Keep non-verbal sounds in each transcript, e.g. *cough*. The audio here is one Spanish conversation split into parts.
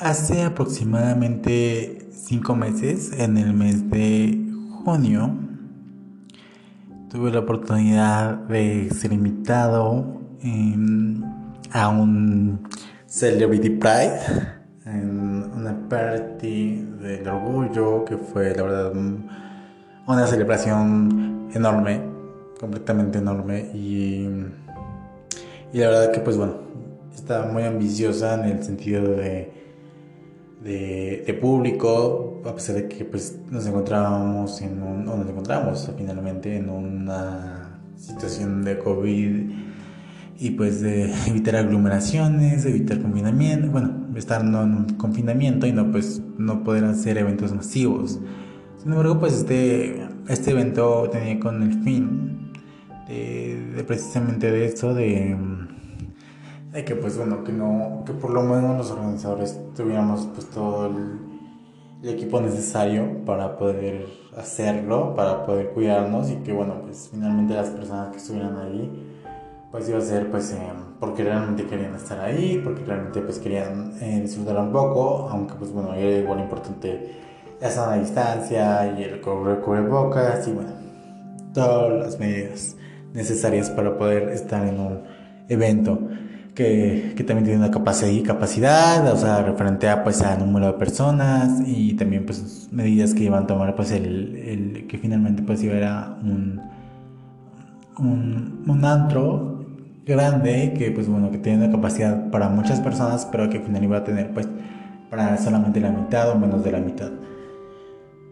hace aproximadamente cinco meses, en el mes de junio, tuve la oportunidad de ser invitado a un Celebrity Pride, en una party del orgullo, que fue la verdad una celebración enorme, completamente enorme y, y la verdad que pues bueno, estaba muy ambiciosa en el sentido de, de, público, a pesar de que pues nos encontrábamos en un, o nos encontramos finalmente en una situación de COVID y pues de *laughs* evitar aglomeraciones, evitar confinamiento, bueno, estar en un confinamiento y no pues no poder hacer eventos masivos. Sin embargo, pues este, este evento tenía con el fin de, precisamente de esto, de, de, que pues bueno, que no, que por lo menos los organizadores tuviéramos pues todo el, equipo necesario para poder hacerlo, para poder cuidarnos y que bueno, pues finalmente las personas que estuvieran ahí pues iba a ser pues eh, porque realmente querían estar ahí, porque realmente pues querían eh, disfrutar un poco, aunque pues bueno, era igual importante la sana distancia y el cubrebocas y bueno, todas las medidas necesarias para poder estar en un evento que, también tiene una capacidad o sea, referente a pues a número de personas y también pues medidas que iban a tomar pues el, que finalmente pues iba a un, un, un antro grande que pues bueno que tiene una capacidad para muchas personas pero que al final iba a tener pues para solamente la mitad o menos de la mitad.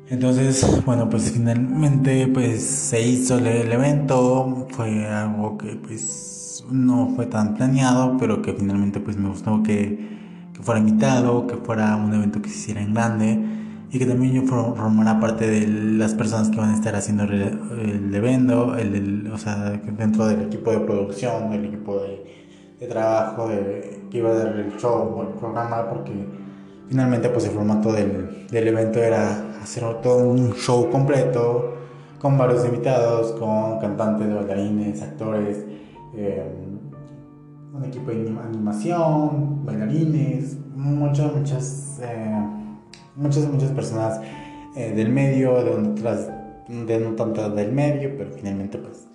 Entonces bueno pues finalmente pues se hizo el evento fue algo que pues no fue tan planeado pero que finalmente pues me gustó que, fuera invitado que fuera un evento que se hiciera en grande y que también yo formara parte de las personas que van a estar haciendo el, evento, el, o sea, dentro del equipo de producción, del equipo de, de trabajo, de, que iba a dar el show o el programa, porque finalmente pues el formato del, del evento era hacer todo un show completo, con varios invitados, con cantantes, bailarines, actores, eh, un equipo de animación, bailarines, muchas, muchas... Eh, muchas, muchas personas eh, del medio, de otras, de no tanto del medio, pero finalmente pues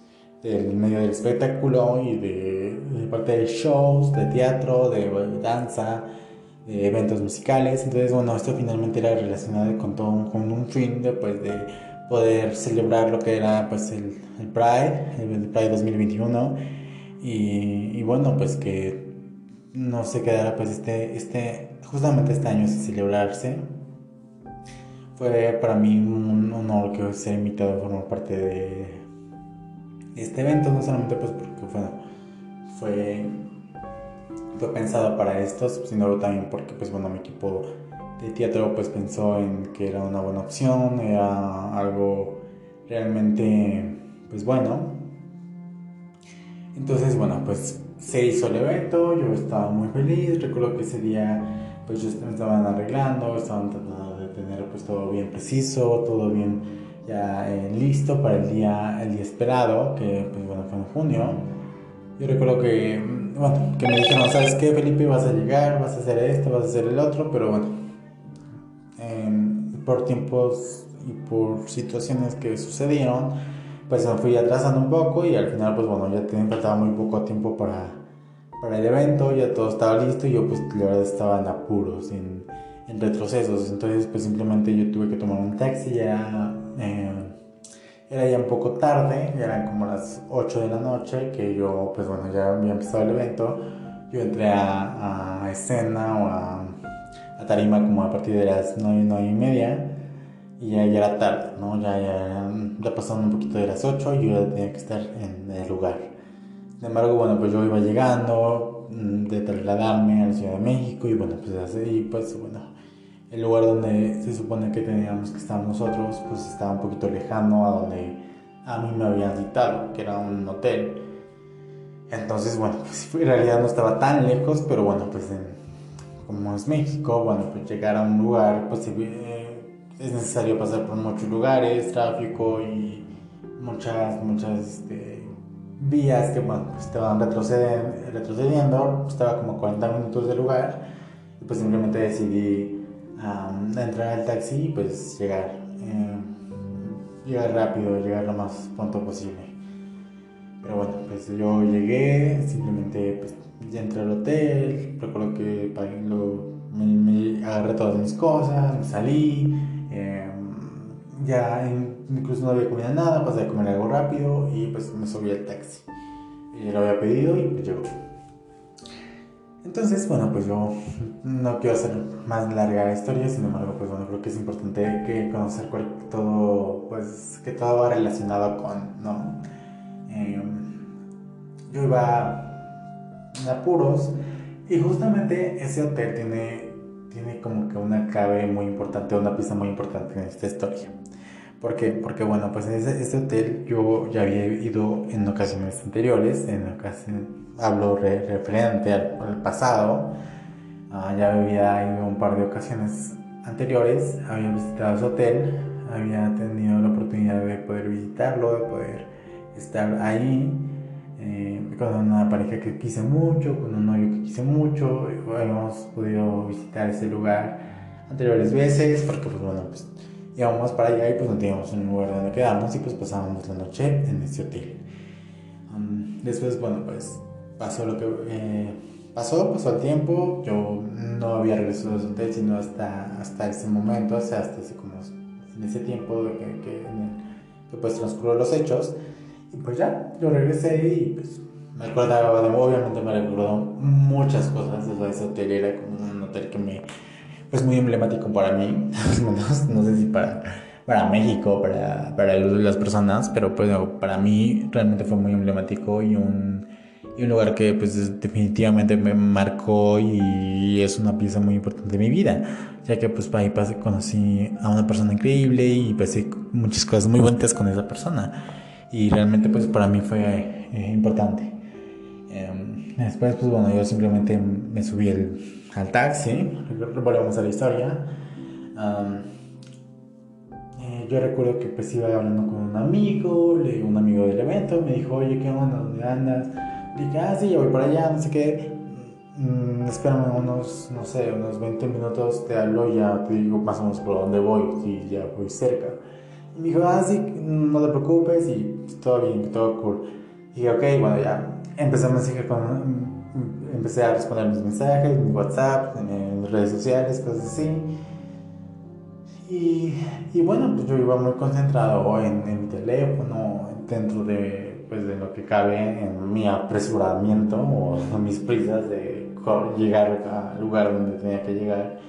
del medio del espectáculo y de, parte de shows, de teatro, de danza, de eventos musicales. Entonces, bueno, esto finalmente era relacionado con todo con un fin de, pues, de poder celebrar lo que era pues el, el Pride, el Pride 2021 y, bueno, pues que no se quedara pues este, este, justamente este año sin celebrarse fue para mí un honor que ser invitado a formar parte de este evento, no solamente pues porque fue, fue pensado para estos, sino también porque pues bueno, mi equipo de teatro pues pensó en que era una buena opción, era algo realmente pues bueno. Entonces bueno, pues se hizo el evento, yo estaba muy feliz, recuerdo que ese día pues yo me estaban arreglando, estaban tratando tener pues todo bien preciso, todo bien ya eh, listo para el día, el día esperado, que pues bueno, fue en junio. Yo recuerdo que, mm, bueno, que me dijeron, ¿sabes qué, Felipe? Vas a llegar, vas a hacer esto, vas a hacer el otro, pero bueno, em, por tiempos y por situaciones que sucedieron, pues me fui atrasando un poco y al final, pues bueno, ya tenía faltaba muy poco tiempo para, para el evento, ya todo estaba listo y yo pues la verdad estaba en apuros, en en retrocesos. Entonces, pues simplemente yo tuve que tomar un taxi, ya eh, era ya un poco tarde, ya eran como las 8 de la noche, que yo, pues bueno, ya había empezado el evento. Yo entré a, a escena o a, a, tarima como a partir de las 9, 9 y media. Y ya, ya era tarde, ¿no? Ya, ya, ya pasaron un poquito de las 8 y yo ya tenía que estar en el lugar. Sin embargo, bueno, pues yo iba llegando mm, de trasladarme a la Ciudad de México y bueno, pues así, pues bueno, el lugar donde se supone que teníamos que estar nosotros, pues estaba un poquito lejano a donde a mí me habían citado, que era un hotel. Entonces, bueno, pues en realidad no estaba tan lejos, pero bueno, pues como es México, bueno, pues llegar a un lugar, pues eh, es necesario pasar por muchos lugares, tráfico y muchas, muchas este, vías que, bueno, pues estaban retrocediendo, retrocediendo, estaba como 40 minutos del lugar pues simplemente decidí entrar al taxi y pues llegar. Eh, llegar rápido, llegar lo más pronto posible. Pero bueno, pues yo llegué, simplemente pues, ya entré al hotel, recuerdo que me, agarré todas mis cosas, me salí, em, ya incluso no había comido nada, pasé a comer algo rápido y pues me subí al taxi. Y lo había pedido y pues llegó. Entonces, bueno, pues yo no quiero hacer más larga la historia, sin embargo, pues bueno, creo que es importante que conocer todo, pues que todo va relacionado con, ¿no? Em, yo iba en apuros y justamente ese hotel tiene, tiene como que una clave muy importante, una pieza muy importante en esta historia. ¿Por qué? Porque bueno, pues en ese, hotel yo ya había ido en ocasiones anteriores, en ocasiones, hablo referente al, pasado, ah, ya había ido un par de ocasiones anteriores, había visitado ese hotel, había tenido la oportunidad de poder visitarlo, de poder estar ahí, eh, con una pareja que quise mucho, con un novio que quise mucho, habíamos podido visitar ese lugar anteriores veces, porque pues bueno, pues íbamos para allá y pues no teníamos un lugar donde quedarnos y pues pasábamos la noche en ese hotel. después, bueno, pues pasó lo que eh, pasó, pasó el tiempo, yo no había regresado ese hotel sino hasta, hasta ese momento, o sea, hasta ese, como en ese tiempo que, que, que pues transcurrió los hechos. Y pues ya, yo regresé y pues me acordaba, obviamente me recordó muchas cosas, o ese hotel era como un hotel que me pues muy emblemático para mí, *laughs* no sé si para, para México, para, para las personas, pero pues para mí realmente fue muy emblemático y un, y un lugar que pues definitivamente me marcó y es una pieza muy importante de mi vida, ya que pues ahí pasé, conocí a una persona increíble y pasé muchas cosas muy bonitas con esa persona y realmente pues para mí fue eh, importante. Em, después pues bueno, yo simplemente me subí al taxi, volvemos a la historia. Eh, yo recuerdo que pues iba hablando con un amigo, un amigo del evento, me dijo, oye, ¿qué onda? ¿Dónde andas? dije, ah, sí, yo voy para allá, no sé qué. Mm, espérame unos, no sé, unos 20 minutos, te hablo y ya te digo más o menos por dónde voy, si ya voy cerca. Y me dijo, ah, sí, no te preocupes y todo bien, todo cool. Y dije, ok, bueno, ya empecé a mensaje con empecé a responder mis mensajes, en WhatsApp, en, redes sociales, cosas así. Y, y, bueno, pues yo iba muy concentrado en, en mi teléfono, dentro de, pues de lo que cabe en mi apresuramiento o mis prisas de llegar al lugar donde tenía que llegar.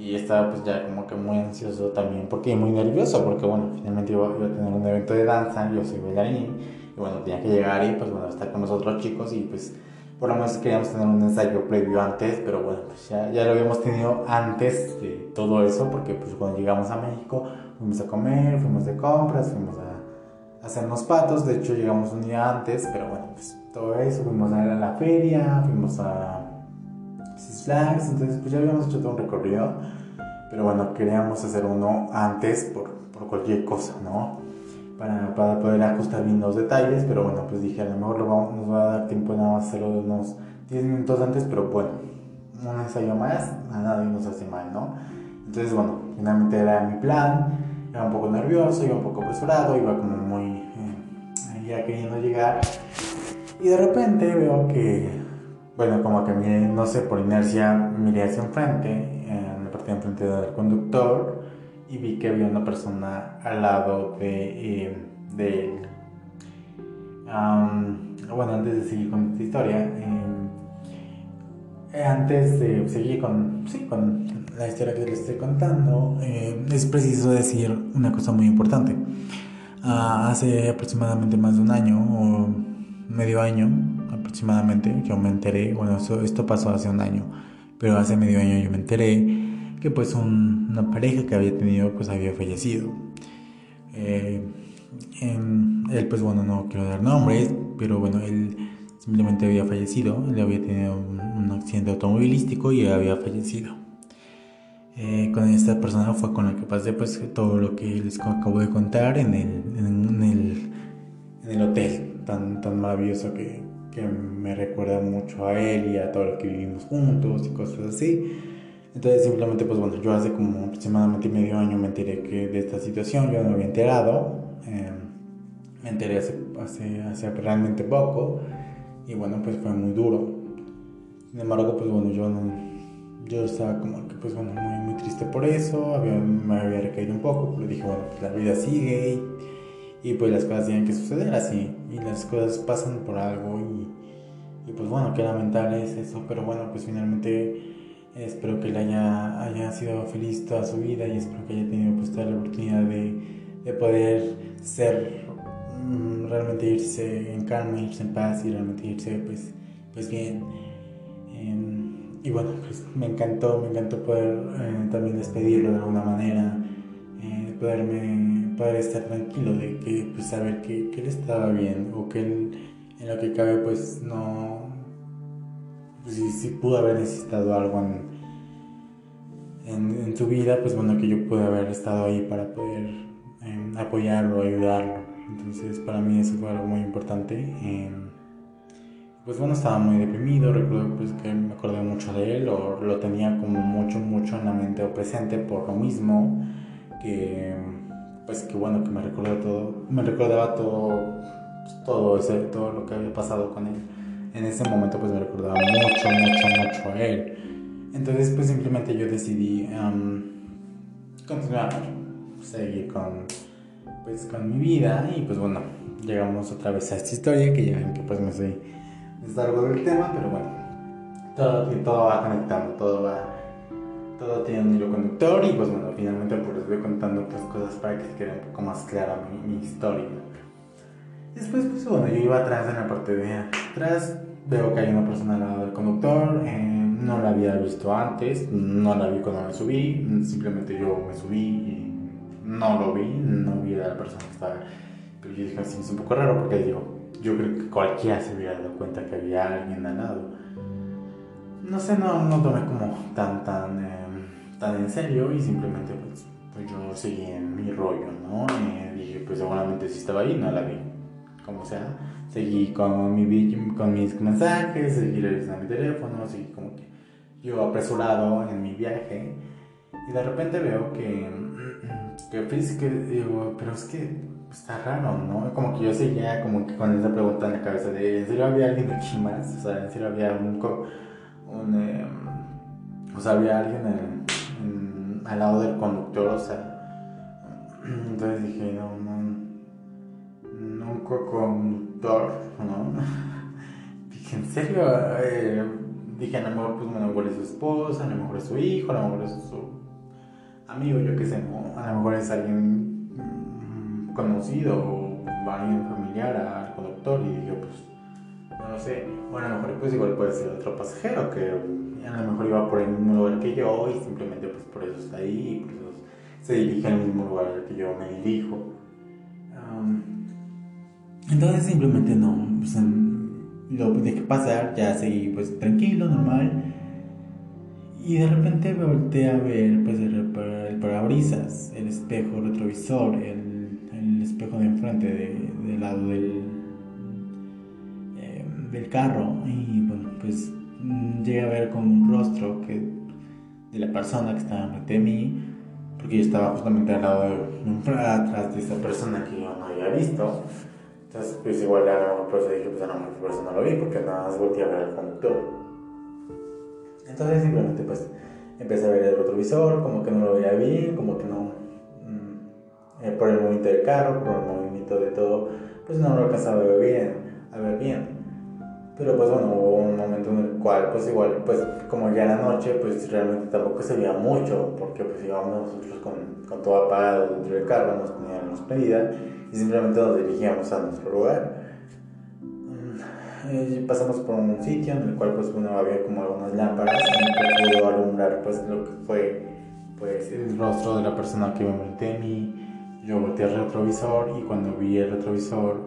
Y estaba pues ya como que muy ansioso también, porque muy nervioso, porque bueno, finalmente iba, iba a tener un evento de danza, yo soy bailarín, y bueno, tenía que llegar y pues bueno, estar con los otros chicos y pues por lo menos queríamos tener un ensayo previo antes, pero bueno, pues ya, ya lo habíamos tenido antes de todo eso, porque pues cuando llegamos a México fuimos a comer, fuimos de compras, fuimos a, hacernos patos, de hecho llegamos un día antes, pero bueno, pues todo eso, fuimos a, la feria, fuimos a Six Flags, entonces pues ya habíamos hecho todo un recorrido, pero bueno, queríamos hacer uno antes por, por cualquier cosa, ¿no? para, para, poder ajustar bien los detalles, pero bueno, pues dije, a lo mejor lo vamos, nos va a dar tiempo nada más hacerlo unos 10 minutos antes, pero bueno, un ensayo más, a nadie nos hace mal, ¿no? Entonces, bueno, finalmente era mi plan, iba un poco nervioso, iba un poco apresurado, iba como muy, eh, ya queriendo llegar, y de repente veo que, bueno, como que miré, no sé, por inercia miré hacia enfrente, enfrente del conductor, y vi que había una persona al lado de, eh, de él. bueno, antes de seguir con esta historia, em, eh, antes de seguir con, sí, con la historia que les estoy contando, eh, es preciso decir una cosa muy importante. Ah, hace aproximadamente más de un año o medio año aproximadamente, yo me enteré, bueno, esto pasó hace un año, pero hace medio año yo me enteré que pues una pareja que había tenido pues había fallecido. Eh, él pues bueno, no quiero dar nombres, pero bueno, él simplemente había fallecido, él había tenido un, accidente automovilístico y había fallecido. Eh, con esta persona fue con la que pasé pues todo lo que les acabo de contar en el, en, el, en el hotel tan, tan maravilloso que, que me recuerda mucho a él y a todo lo que vivimos juntos y cosas así. Entonces simplemente, pues bueno, yo hace como aproximadamente medio año me enteré que de esta situación, yo no me había enterado, em, me enteré hace, hace, hace, realmente poco y bueno, pues fue muy duro. Sin embargo, pues bueno, yo no, yo estaba como que pues bueno, muy, muy triste por eso, me había recaído un poco, pero dije, bueno, pues la vida sigue y, y pues las cosas tienen que suceder así y las cosas pasan por algo y, y pues bueno, qué lamentable es eso, pero bueno, pues finalmente Espero que él haya, haya sido feliz toda su vida y espero que haya tenido pues, toda la oportunidad de, de poder ser, mm, realmente irse en calma, irse en paz y realmente irse pues, pues bien. Em, y bueno, pues me encantó, me encantó poder eh, también despedirlo de alguna manera, eh, poderme, poder estar tranquilo de que pues saber que, que él estaba bien o que él en lo que cabe pues no si, si pudo haber necesitado algo en, en, su vida, pues bueno, que yo pude haber estado ahí para poder em, apoyarlo, ayudarlo. Entonces para mí eso fue algo muy importante. Em, pues bueno, estaba muy deprimido, recuerdo pues que me acordé mucho de él, o lo tenía como mucho, mucho en la mente o presente por lo mismo, que pues que bueno, que me recordaba todo, me recordaba todo, pues, todo, ese, todo lo que había pasado con él en ese momento pues me recordaba mucho, mucho, mucho a él. Entonces pues simplemente yo decidí continuar, seguir con, pues, con mi vida y pues bueno, llegamos otra vez a esta historia que ya ven que pues me estoy algo del tema, pero bueno, todo, todo va conectando, todo va, todo tiene un hilo conductor y pues bueno, finalmente pues les voy contando otras cosas para que se quede un poco más clara mi, mi historia. Después, pues bueno, yo iba atrás en la parte de atrás, veo que hay una persona al lado del conductor, eh, no la había visto antes, no la vi cuando me subí, simplemente yo me subí y no lo vi, no vi a la persona que estaba. Pero yo dije, así es un poco raro porque digo, yo creo que cualquiera se hubiera dado cuenta que había alguien al lado. No sé, no, no tomé como tan, tan, eh, tan en serio y simplemente pues, pues, yo seguí en mi rollo, ¿no? Y dije, pues seguramente si estaba ahí, no la vi como sea. Seguí con, mi, con mis mensajes, seguí revisando mi teléfono, seguí como que yo apresurado en mi viaje. Y de repente veo que, *clears throat* que, que digo, pero es que está raro, ¿no? Como que yo seguía como que con esa pregunta en la cabeza de, ¿en serio había alguien aquí más? O sea, ¿en serio había un... un em, o sea, había alguien en, al lado del conductor, o sea... *clears throat* Entonces dije, no, no, conductor, ¿no? *laughs* Dije, ¿en serio? Eh, dije, a lo mejor, pues, a lo es su esposa, a lo mejor es su hijo, a lo mejor es su amigo, yo qué sé, ¿no? A lo mejor es alguien mm, conocido o alguien familiar al conductor y dije, pues, no lo sé. Bueno, a lo mejor, pues, igual puede ser otro pasajero que a lo mejor iba por el mismo lugar que yo y simplemente, pues, por eso está ahí por eso se dirige al mismo lugar al que yo me dirijo. Entonces simplemente no, lo dejé pasar, ya seguí pues tranquilo, normal. Y de repente volteé a ver pues el, parabrisas, el espejo retrovisor, el, el espejo de enfrente del lado del, eh, del carro. Y bueno, pues llegué a ver con un rostro que, de la persona que estaba frente a mí, porque yo estaba justamente al lado de, atrás de esa persona que yo no había visto. Entonces, pues igual a lo mejor dije, pues a lo mejor por eso no lo vi, porque nada más volteé a ver al conductor. Entonces simplemente pues empecé a ver el retrovisor, como que no lo veía bien, como que no, mm, eh, por el movimiento del carro, por el movimiento de todo, pues no lo alcanzaba a ver bien, a ver bien. Pero pues bueno, hubo un momento en el cual pues igual, pues como ya era noche, pues realmente tampoco se veía mucho, porque pues íbamos nosotros con, con todo apagado dentro del carro, nos poníamos medida y simplemente nos dirigíamos a nuestro lugar. Mm, pasamos por un sitio en el cual pues bueno, había como algunas lámparas que pudo alumbrar pues lo que fue pues el rostro de la persona que iba frente a mí. Yo volteé al retrovisor y cuando vi el retrovisor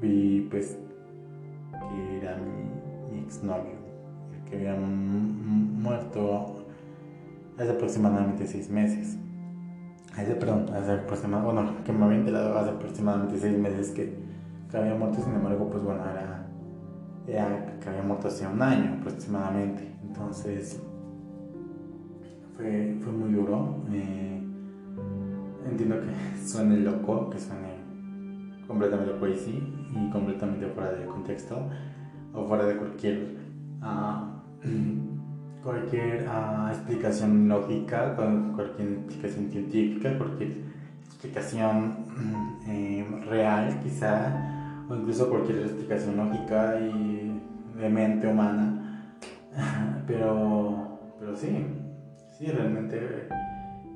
vi pues que era mi, mi exnovio, el que había muerto hace aproximadamente seis meses hace, perdón, hace aproximadamente, bueno, que me había enterado hace aproximadamente seis meses que, que había muerto, sin embargo, pues bueno, era, era que había muerto hace un año aproximadamente, entonces fue, fue muy duro. Eh, entiendo que *laughs* suene loco, que suene completamente crazy y completamente fuera de contexto o fuera de cualquier uh, *clears throat* cualquier uh, explicación lógica, cualquier explicación científica, cualquier explicación eh, real quizá, o incluso cualquier explicación lógica y de mente humana. *laughs* Pero, pero sí, sí, realmente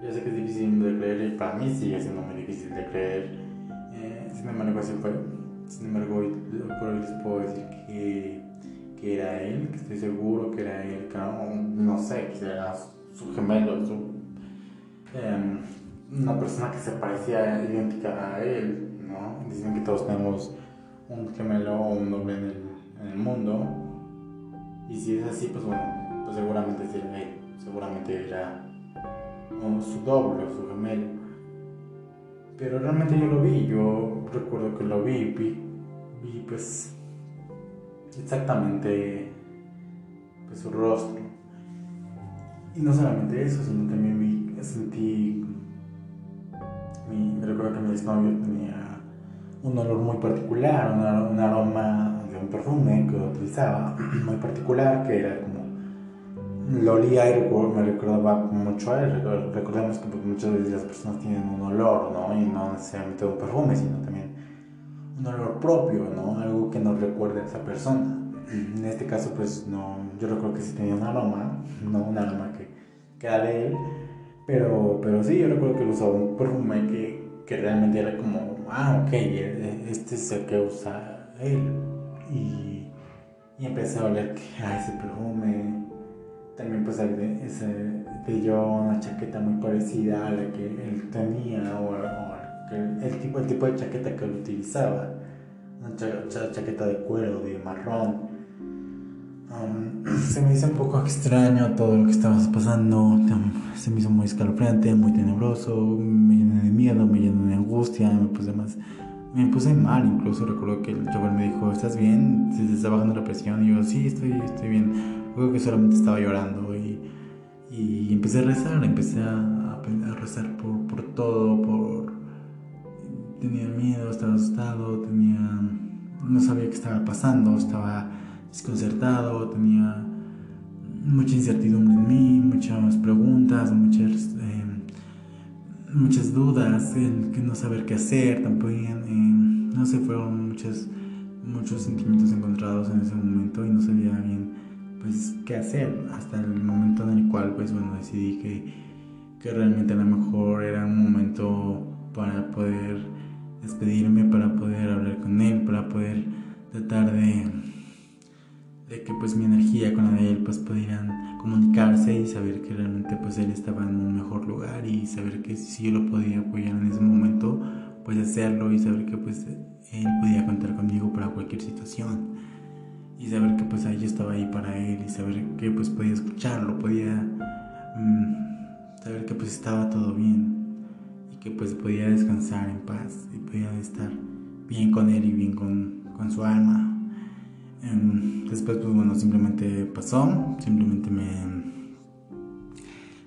yo sé que es difícil de creer y para mí sigue siendo muy difícil de creer. Eh, sin embargo, así fue. Sin embargo, hoy, por hoy les puedo decir que, que, era él, que estoy seguro que era él, no, sé, que era su gemelo, em, una persona que se parecía idéntica a él, ¿no? Dicen que todos tenemos un gemelo o un doble en el, mundo. Y si es así, pues bueno, pues seguramente sí era él, seguramente era su doble o su gemelo. Pero realmente yo lo vi, yo recuerdo que lo vi, vi, vi pues exactamente pues, su rostro. Y no solamente eso, sino también vi, sentí, mi, me recuerdo que mi exnovio tenía un olor muy particular, un, aroma de un perfume que utilizaba *clears throat* muy particular, que era como lo olía y me recordaba mucho a él. Recordemos que pues, muchas veces las personas tienen un olor, ¿no? Y no necesariamente un perfume, sino también un olor propio, ¿no? Algo que nos recuerde a esa persona. En este caso, pues no, yo recuerdo que sí tenía un aroma, no un aroma que, que era de él, pero, pero sí, yo recuerdo que usaba un perfume que, que realmente era como, ah, ok, este es el que usa él. Y, y empecé a oler que, ah, ese perfume también pues ese, de yo una chaqueta muy parecida a la que él tenía o, el, tipo, el tipo de chaqueta que él utilizaba, una chaqueta de cuero, de marrón. Um, *clears throat* se me hizo un poco extraño todo lo que estaba pasando, se me hizo muy escalofriante, muy tenebroso, me llené de miedo, me llené de angustia, me puse más me puse mal, incluso recuerdo que el chaval me dijo, ¿estás bien? ¿Se está bajando la presión? Y yo, sí, estoy, estoy bien. Recuerdo que solamente estaba llorando y, y empecé a rezar, empecé a, a, rezar por, por, todo, por... Tenía miedo, estaba asustado, tenía... No sabía qué estaba pasando, estaba desconcertado, tenía mucha incertidumbre en mí, muchas preguntas, muchas... Eh, muchas dudas, el que no saber qué hacer, también, eh, no sé, fueron muchos, muchos sentimientos encontrados en ese momento y no sabía bien, pues, qué hacer, hasta el momento en el cual, pues, bueno, decidí que, que realmente a lo mejor era un momento para poder despedirme, para poder hablar con él, para poder tratar de de que pues mi energía con la de él pues pudieran comunicarse y saber que realmente pues él estaba en un mejor lugar y saber que si yo lo podía apoyar en ese momento pues hacerlo y saber que pues él podía contar conmigo para cualquier situación. Y saber que pues yo estaba ahí para él y saber que pues podía escucharlo podía mm, saber que pues estaba todo bien que pues podía descansar en paz y podía estar bien con él y bien con, con su alma Em, después, pues bueno, simplemente pasó, simplemente me...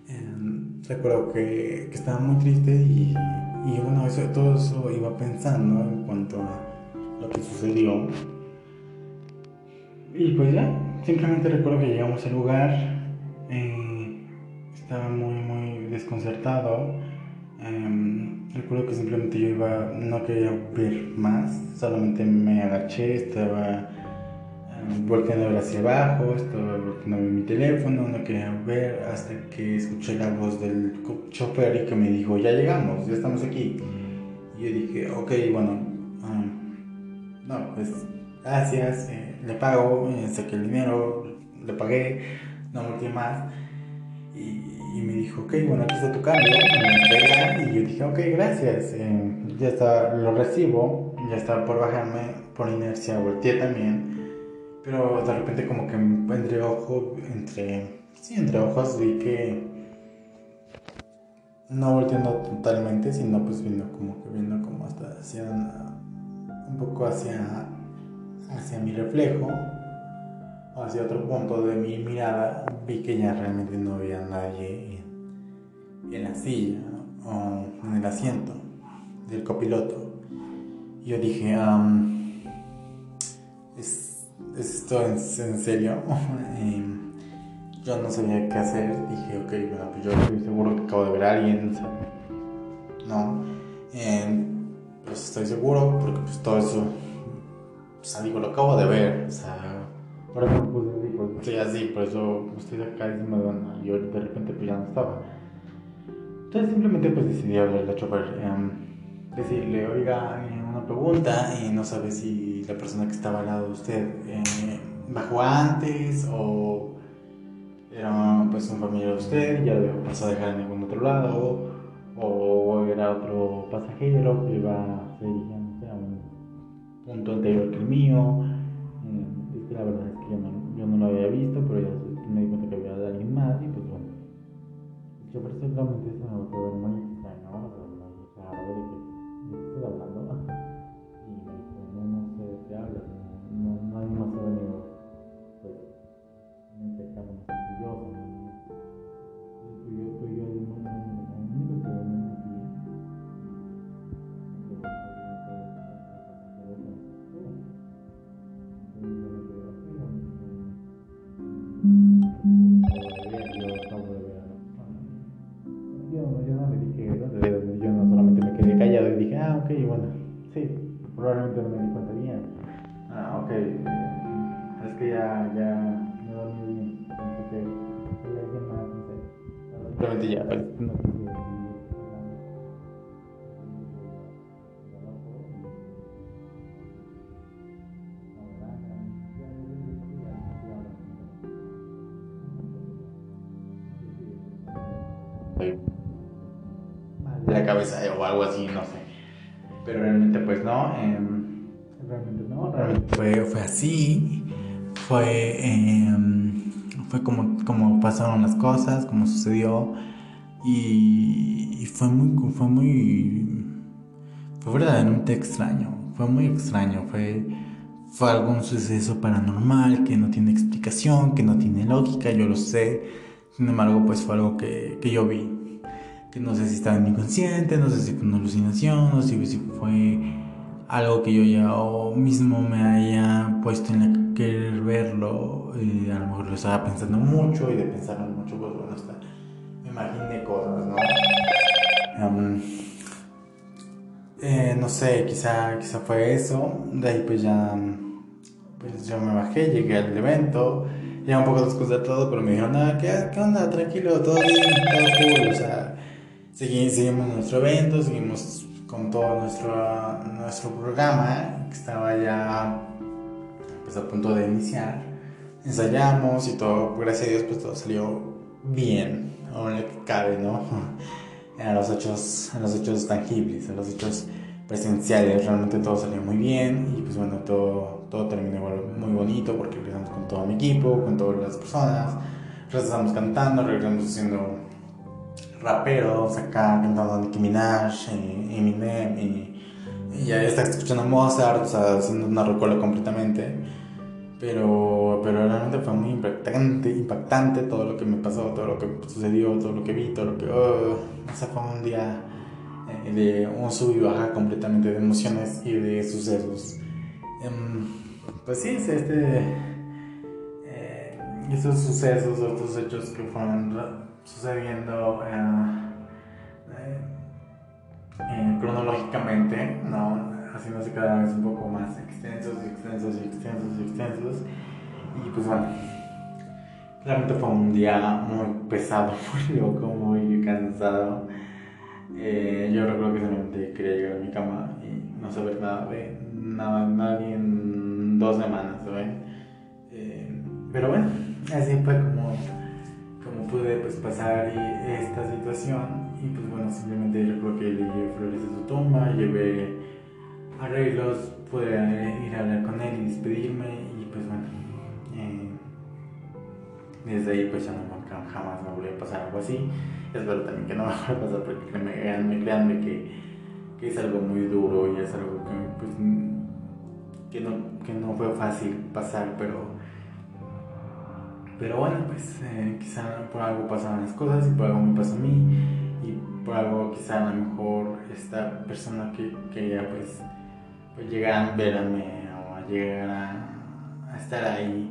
Em, recuerdo que, que, estaba muy triste y, y bueno, eso, todo eso iba pensando en cuanto a lo que sucedió. Y pues ya, simplemente recuerdo que llegamos al lugar, eh, estaba muy, muy desconcertado. Em, recuerdo que simplemente yo iba, no quería ver más, solamente me agaché, estaba volteando a ver hacia abajo, estaba volteando mi teléfono, no quería ver hasta que escuché la voz del chofer y que me dijo, ya llegamos, ya estamos aquí. Y yo dije, ok, bueno, um, no, pues gracias, eh, le pago, eh, saqué el dinero, le pagué, no volteé más. Y, me dijo, ok, bueno, aquí está tu cambio, y yo dije, ok, gracias, eh, ya está, lo recibo, ya estaba por bajarme, por inercia volteé también pero de repente como que entre ojo, entre, sí, entre ojos vi que no volteando totalmente, sino pues viendo como que viendo como hasta hacia un poco hacia hacia mi reflejo hacia otro punto de mi mirada, vi que ya realmente no había nadie en la silla o en el asiento del copiloto. Yo dije, ¿es, esto en, serio? *laughs* yo no sabía qué hacer. Dije, ok, bueno, pues yo estoy seguro que acabo de ver a alguien. no, pues estoy seguro porque pues todo eso, sea, digo, lo acabo de ver. O sea, por eso pues, digo, estoy así, por eso estoy acá encima de una y de repente pues ya no estaba. Entonces simplemente pues decidí hablarle a chofer, eh, decirle, oiga, eh, una pregunta, y no sabe si la persona que estaba al lado de usted eh, bajó antes o era pues un familiar de usted, ya lo pasó a dejar en algún otro lado, o era otro pasajero que iba se dirigía a un punto anterior que el mío. Visto, pero ya me di cuenta que había alguien más y pues bueno. Yo personalmente se me fue muy extraño, o pues, la cabeza o algo así, no sé. Pero realmente pues no, em, realmente no, realmente fue, fue así, fue, em, fue como, como pasaron las cosas, como sucedió y, fue muy, fue muy, fue verdaderamente extraño, fue muy extraño, fue, fue algún suceso paranormal que no tiene explicación, que no tiene lógica, yo lo sé, sin embargo pues fue algo que, que yo vi que no sé si estaba en mi inconsciente, no sé si fue una alucinación, no sé si fue algo que yo ya mismo me haya puesto en la querer verlo, y a lo mejor lo estaba pensando mucho y de pensarlo mucho, pues bueno, hasta imaginé cosas, ¿no? Eh, no sé, quizá, quizá fue eso, de ahí pues ya, pues yo me bajé, llegué al evento, ya un poco después de todo, pero me dijeron, nada, ¿qué, ¿qué onda? Tranquilo, todo bien, todo cool, o sea seguimos nuestro evento, seguimos con todo nuestro, nuestro programa que estaba ya pues, a punto de iniciar. Ensayamos y todo, gracias a Dios, pues todo salió bien, ahora que cabe, ¿no? *laughs* En los hechos, en los hechos tangibles, en los hechos presenciales, realmente todo salió muy bien y pues bueno, todo, todo terminó muy bonito porque regresamos con todo mi equipo, con todas las personas, regresamos cantando, regresamos haciendo raperos acá cantando Nicki Minaj, y Eminem y, y ya está escuchando Mozart, o sea, haciendo una rocola completamente. Pero, pero realmente fue muy impactante, impactante todo lo que me pasó, todo lo que sucedió, todo lo que vi, todo lo que... Oh, o sea, fue un día eh, de un sub y baja completamente de emociones y de sucesos. Em, pues sí, este... Eh, esos sucesos, estos hechos que fueron sucediendo eh, eh, cronológicamente, ¿no? Haciéndose cada vez un poco más extensos y extensos y extensos y extensos. Y pues bueno, realmente fue un día muy pesado, *laughs* muy loco, muy cansado. Eh, yo recuerdo que solamente quería llegar a mi cama y no saber nada de nada, nadie en dos semanas, pero bueno, así fue como pude pues pasar esta situación y pues bueno, simplemente recuerdo que le llevé flores a su tumba, llevé arreglos, pude ir a hablar con él y despedirme y pues bueno, eh, desde ahí pues ya no jamás me volvió a pasar algo así. Espero también que no *laughs* me vaya a pasar porque créanme, créanme que, que, es algo muy duro y es algo que pues que no, que no fue fácil pasar, pero pero bueno, pues eh, quizá por algo pasaban las cosas y por algo me pasó a mí. por algo quizá a lo mejor esta persona que quería pues, pues llegar a verme o a llegar a, estar ahí.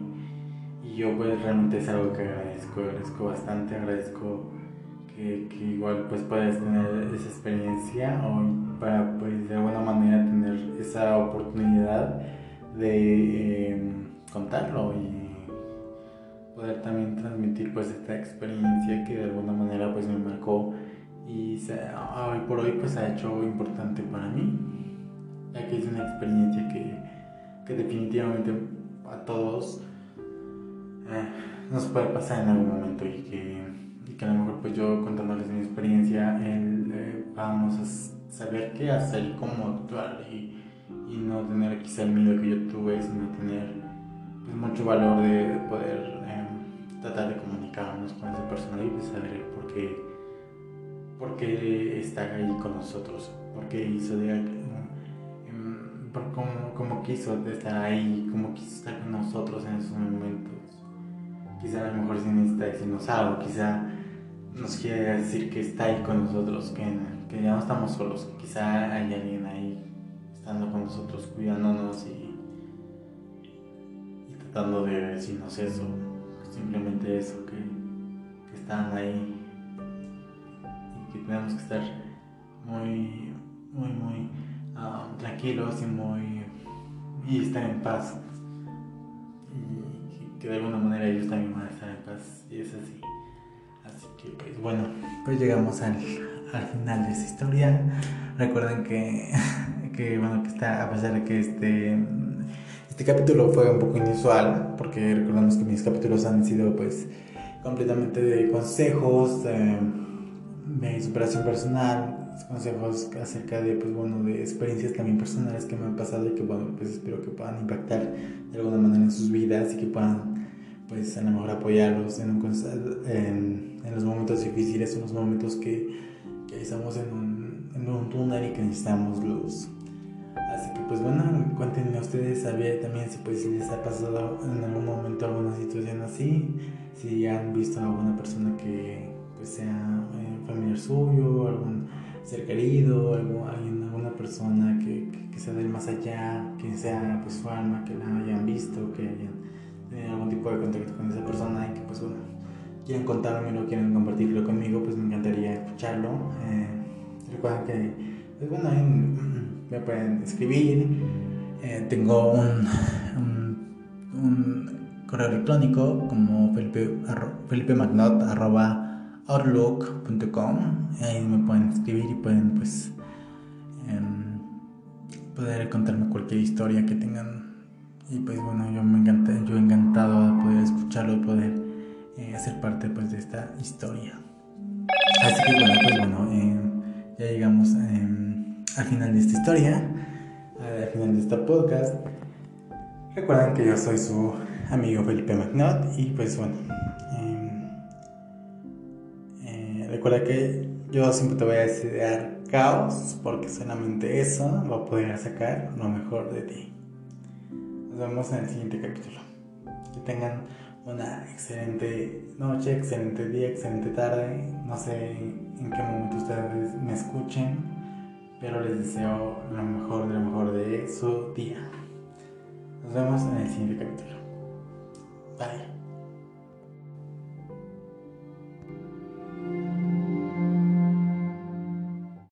Y yo pues realmente es algo que agradezco, agradezco bastante, agradezco que, que igual pues puedas tener esa experiencia o para pues de alguna manera tener esa oportunidad de em, contarlo y poder también transmitir pues esta experiencia que de alguna manera pues me marcó y hoy por hoy pues ha hecho importante para mí ya que es una experiencia que, que definitivamente a todos eh, nos puede pasar en algún momento y que, y que a lo mejor pues yo contándoles mi experiencia eh, vamos a saber qué hacer y cómo actuar y, y, no tener quizá el miedo que yo tuve sino tener pues, mucho valor de poder eh, tratar de comunicarnos con esa persona y pues saber por qué, por qué está ahí con nosotros, por qué hizo de em, por cómo, quiso estar ahí, cómo quiso estar con nosotros en esos momentos. Quizá a lo mejor necesita decirnos algo, quizá nos quiere decir que está ahí con nosotros, que, que ya no estamos solos, quizá hay alguien ahí estando con nosotros, cuidándonos y, y tratando de decirnos eso, simplemente eso, que, que están ahí y que tenemos que estar muy, muy, muy ah, tranquilos y muy y estar en paz que de alguna manera ellos también van a estar en paz y es así. Así que pues bueno, pues llegamos al, al final de esta historia. Recuerden que, *laughs* que bueno, que está, a pesar de que este, este capítulo fue un poco inusual, porque recordamos que mis capítulos han sido pues completamente de consejos, de, de superación personal, consejos acerca de, pues, bueno, de experiencias también personales que me han pasado y que, bueno, pues espero que puedan impactar de alguna manera en sus vidas y que puedan, pues, a lo mejor apoyarlos en, en, en los momentos difíciles, en los momentos que, que estamos en un, en un túnel y que necesitamos luz. Así que, pues, bueno, cuéntenme ustedes también si, pues, les ha pasado en algún momento alguna situación así, si han visto a alguna persona que, pues, sea eh, familiar suyo, algún ser querido, alguien, alguna persona que, que, sea del más allá, que sea pues su alma, que la hayan visto, que hayan tenido algún tipo de contacto con esa persona y que pues bueno, quieren contármelo, quieren compartirlo conmigo, pues me encantaría escucharlo. Eh, recuerden que, pues bueno, *clears throat* me pueden escribir. Eh, tengo un, un, correo electrónico como felipe, felipe magnot, arroba, outlook.com. Ahí me pueden escribir y pueden pues em, poder contarme cualquier historia que tengan. Y pues bueno, yo me encanta, yo encantado de poder escucharlo, poder eh, hacer parte pues de esta historia. Así que bueno, pues bueno, em, ya llegamos em, al final de esta historia, al final de este podcast. Recuerden que yo soy su amigo Felipe McNaught y pues bueno, Recuerda que yo siempre te voy a desear caos, porque solamente eso va a poder sacar lo mejor de ti. Nos vemos en el siguiente capítulo. Que tengan una excelente noche, excelente día, excelente tarde. No sé en qué momento ustedes me escuchen, pero les deseo lo mejor de lo mejor de su día. Nos vemos en el siguiente capítulo. Bye.